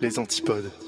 Les antipodes.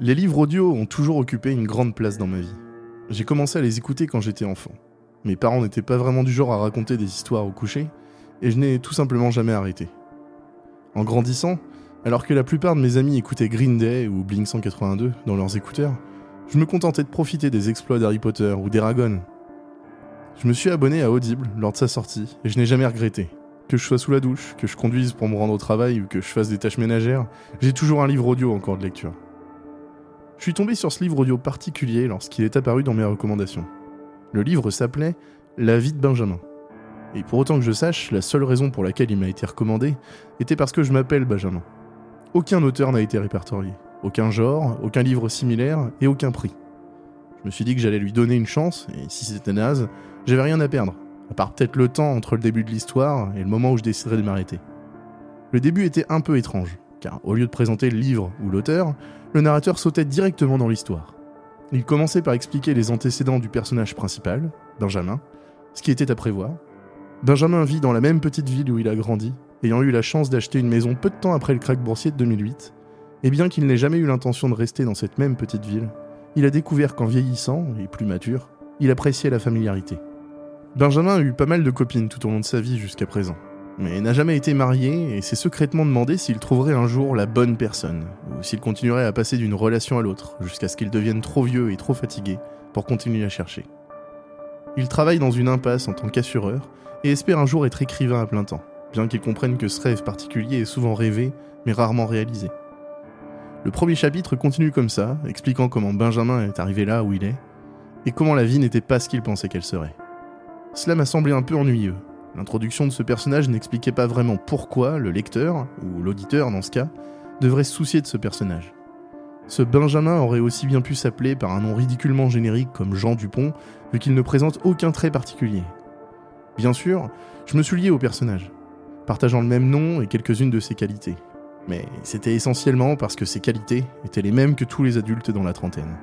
Les livres audio ont toujours occupé une grande place dans ma vie. J'ai commencé à les écouter quand j'étais enfant. Mes parents n'étaient pas vraiment du genre à raconter des histoires au coucher, et je n'ai tout simplement jamais arrêté. En grandissant, alors que la plupart de mes amis écoutaient Green Day ou Blink 182 dans leurs écouteurs, je me contentais de profiter des exploits d'Harry Potter ou d'Eragon. Je me suis abonné à Audible lors de sa sortie, et je n'ai jamais regretté. Que je sois sous la douche, que je conduise pour me rendre au travail ou que je fasse des tâches ménagères, j'ai toujours un livre audio encore de lecture. Je suis tombé sur ce livre audio particulier lorsqu'il est apparu dans mes recommandations. Le livre s'appelait La vie de Benjamin. Et pour autant que je sache, la seule raison pour laquelle il m'a été recommandé était parce que je m'appelle Benjamin. Aucun auteur n'a été répertorié, aucun genre, aucun livre similaire et aucun prix. Je me suis dit que j'allais lui donner une chance, et si c'était naze, j'avais rien à perdre, à part peut-être le temps entre le début de l'histoire et le moment où je déciderais de m'arrêter. Le début était un peu étrange, car au lieu de présenter le livre ou l'auteur, le narrateur sautait directement dans l'histoire. Il commençait par expliquer les antécédents du personnage principal, Benjamin, ce qui était à prévoir. Benjamin vit dans la même petite ville où il a grandi, ayant eu la chance d'acheter une maison peu de temps après le krach boursier de 2008, et bien qu'il n'ait jamais eu l'intention de rester dans cette même petite ville, il a découvert qu'en vieillissant, et plus mature, il appréciait la familiarité. Benjamin a eu pas mal de copines tout au long de sa vie jusqu'à présent, mais n'a jamais été marié et s'est secrètement demandé s'il trouverait un jour la bonne personne, ou s'il continuerait à passer d'une relation à l'autre, jusqu'à ce qu'il devienne trop vieux et trop fatigué pour continuer à chercher. Il travaille dans une impasse en tant qu'assureur et espère un jour être écrivain à plein temps, bien qu'il comprenne que ce rêve particulier est souvent rêvé, mais rarement réalisé. Le premier chapitre continue comme ça, expliquant comment Benjamin est arrivé là où il est, et comment la vie n'était pas ce qu'il pensait qu'elle serait. Cela m'a semblé un peu ennuyeux, L'introduction de ce personnage n'expliquait pas vraiment pourquoi le lecteur, ou l'auditeur dans ce cas, devrait se soucier de ce personnage. Ce Benjamin aurait aussi bien pu s'appeler par un nom ridiculement générique comme Jean Dupont, vu qu'il ne présente aucun trait particulier. Bien sûr, je me suis lié au personnage, partageant le même nom et quelques-unes de ses qualités. Mais c'était essentiellement parce que ses qualités étaient les mêmes que tous les adultes dans la trentaine.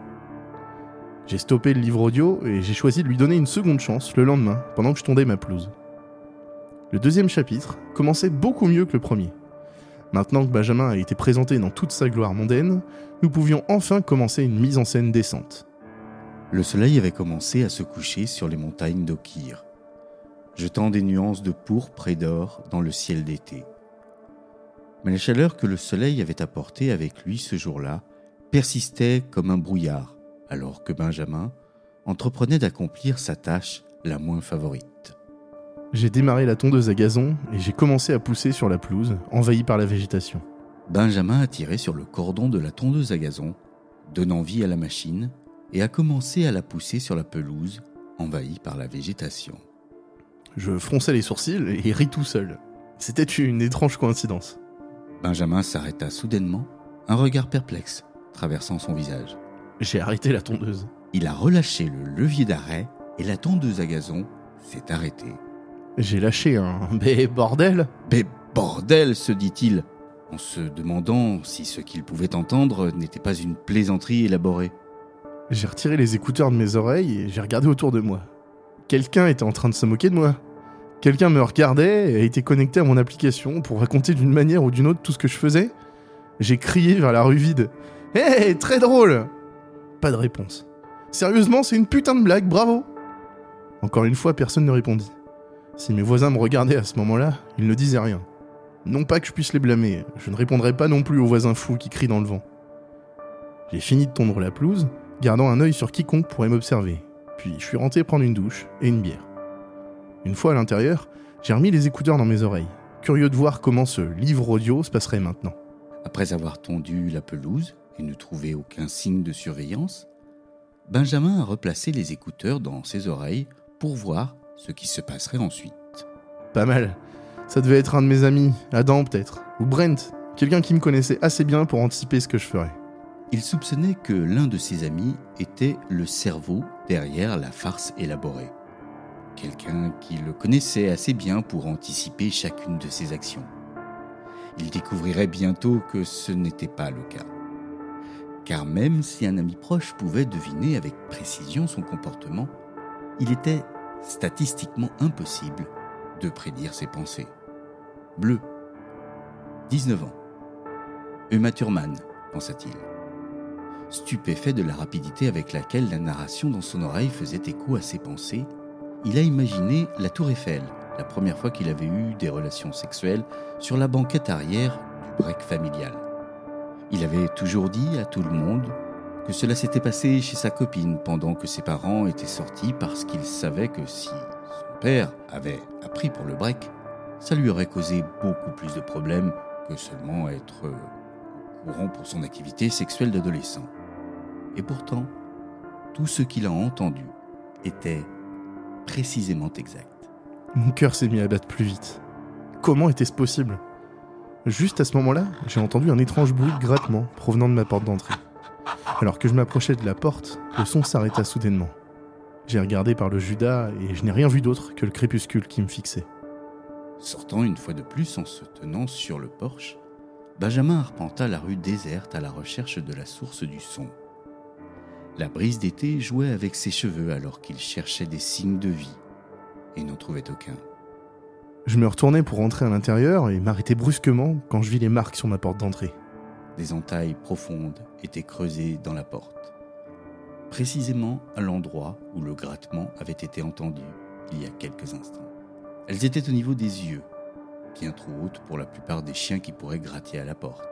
J'ai stoppé le livre audio et j'ai choisi de lui donner une seconde chance le lendemain, pendant que je tondais ma pelouse. Le deuxième chapitre commençait beaucoup mieux que le premier. Maintenant que Benjamin a été présenté dans toute sa gloire mondaine, nous pouvions enfin commencer une mise en scène décente. Le soleil avait commencé à se coucher sur les montagnes d'Okir, jetant des nuances de pourpre et d'or dans le ciel d'été. Mais la chaleur que le soleil avait apportée avec lui ce jour-là persistait comme un brouillard, alors que Benjamin entreprenait d'accomplir sa tâche la moins favorite. J'ai démarré la tondeuse à gazon et j'ai commencé à pousser sur la pelouse, envahie par la végétation. Benjamin a tiré sur le cordon de la tondeuse à gazon, donnant vie à la machine, et a commencé à la pousser sur la pelouse, envahie par la végétation. Je fronçais les sourcils et ris tout seul. C'était une étrange coïncidence. Benjamin s'arrêta soudainement, un regard perplexe traversant son visage. J'ai arrêté la tondeuse. Il a relâché le levier d'arrêt et la tondeuse à gazon s'est arrêtée. J'ai lâché un mais bordel Mais bordel, se dit-il, en se demandant si ce qu'il pouvait entendre n'était pas une plaisanterie élaborée. J'ai retiré les écouteurs de mes oreilles et j'ai regardé autour de moi. Quelqu'un était en train de se moquer de moi. Quelqu'un me regardait et a été connecté à mon application pour raconter d'une manière ou d'une autre tout ce que je faisais. J'ai crié vers la rue vide. Hé, très drôle Pas de réponse. Sérieusement, c'est une putain de blague, bravo Encore une fois, personne ne répondit. Si mes voisins me regardaient à ce moment-là, ils ne disaient rien. Non pas que je puisse les blâmer, je ne répondrai pas non plus aux voisins fous qui crient dans le vent. J'ai fini de tondre la pelouse, gardant un œil sur quiconque pourrait m'observer. Puis je suis rentré prendre une douche et une bière. Une fois à l'intérieur, j'ai remis les écouteurs dans mes oreilles, curieux de voir comment ce livre audio se passerait maintenant. Après avoir tondu la pelouse et ne trouver aucun signe de surveillance, Benjamin a replacé les écouteurs dans ses oreilles pour voir ce qui se passerait ensuite. Pas mal. Ça devait être un de mes amis, Adam peut-être, ou Brent, quelqu'un qui me connaissait assez bien pour anticiper ce que je ferais. Il soupçonnait que l'un de ses amis était le cerveau derrière la farce élaborée. Quelqu'un qui le connaissait assez bien pour anticiper chacune de ses actions. Il découvrirait bientôt que ce n'était pas le cas. Car même si un ami proche pouvait deviner avec précision son comportement, il était statistiquement impossible de prédire ses pensées. Bleu, 19 ans. Uma Thurman, pensa-t-il. Stupéfait de la rapidité avec laquelle la narration dans son oreille faisait écho à ses pensées, il a imaginé la tour Eiffel, la première fois qu'il avait eu des relations sexuelles sur la banquette arrière du break familial. Il avait toujours dit à tout le monde que cela s'était passé chez sa copine pendant que ses parents étaient sortis parce qu'il savait que si son père avait appris pour le break, ça lui aurait causé beaucoup plus de problèmes que seulement être courant pour son activité sexuelle d'adolescent. Et pourtant, tout ce qu'il a entendu était précisément exact. Mon cœur s'est mis à battre plus vite. Comment était-ce possible? Juste à ce moment-là, j'ai entendu un étrange bruit de grattement provenant de ma porte d'entrée. Alors que je m'approchais de la porte, le son s'arrêta soudainement. J'ai regardé par le Judas et je n'ai rien vu d'autre que le crépuscule qui me fixait. Sortant une fois de plus en se tenant sur le porche, Benjamin arpenta la rue déserte à la recherche de la source du son. La brise d'été jouait avec ses cheveux alors qu'il cherchait des signes de vie et n'en trouvait aucun. Je me retournais pour rentrer à l'intérieur et m'arrêtais brusquement quand je vis les marques sur ma porte d'entrée. Des entailles profondes étaient creusées dans la porte, précisément à l'endroit où le grattement avait été entendu il y a quelques instants. Elles étaient au niveau des yeux, bien trop hautes pour la plupart des chiens qui pourraient gratter à la porte.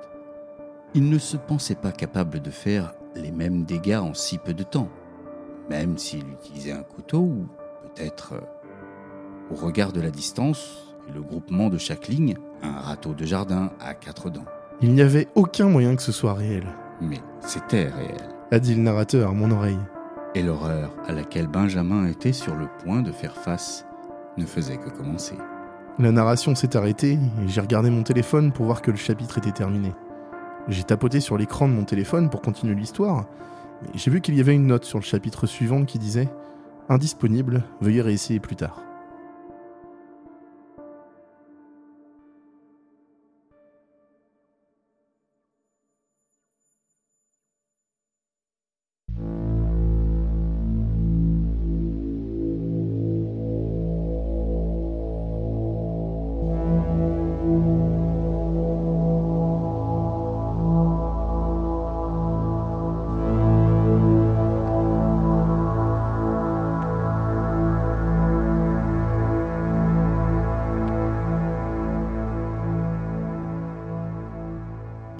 Il ne se pensait pas capable de faire les mêmes dégâts en si peu de temps, même s'il utilisait un couteau ou peut-être, euh, au regard de la distance et le groupement de chaque ligne, un râteau de jardin à quatre dents. Il n'y avait aucun moyen que ce soit réel, Mais c'était réel. a dit le narrateur à mon oreille. Et l'horreur à laquelle Benjamin était sur le point de faire face ne faisait que commencer. La narration s'est arrêtée et j'ai regardé mon téléphone pour voir que le chapitre était terminé. J'ai tapoté sur l'écran de mon téléphone pour continuer l'histoire, mais j'ai vu qu'il y avait une note sur le chapitre suivant qui disait Indisponible, veuillez réessayer plus tard.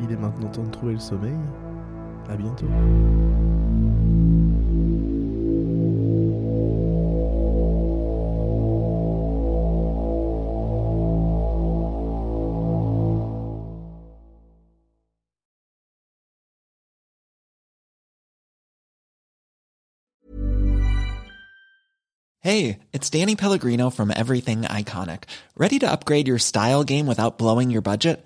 Il est maintenant temps de trouver le sommeil. À bientôt. Hey, it's Danny Pellegrino from Everything Iconic. Ready to upgrade your style game without blowing your budget?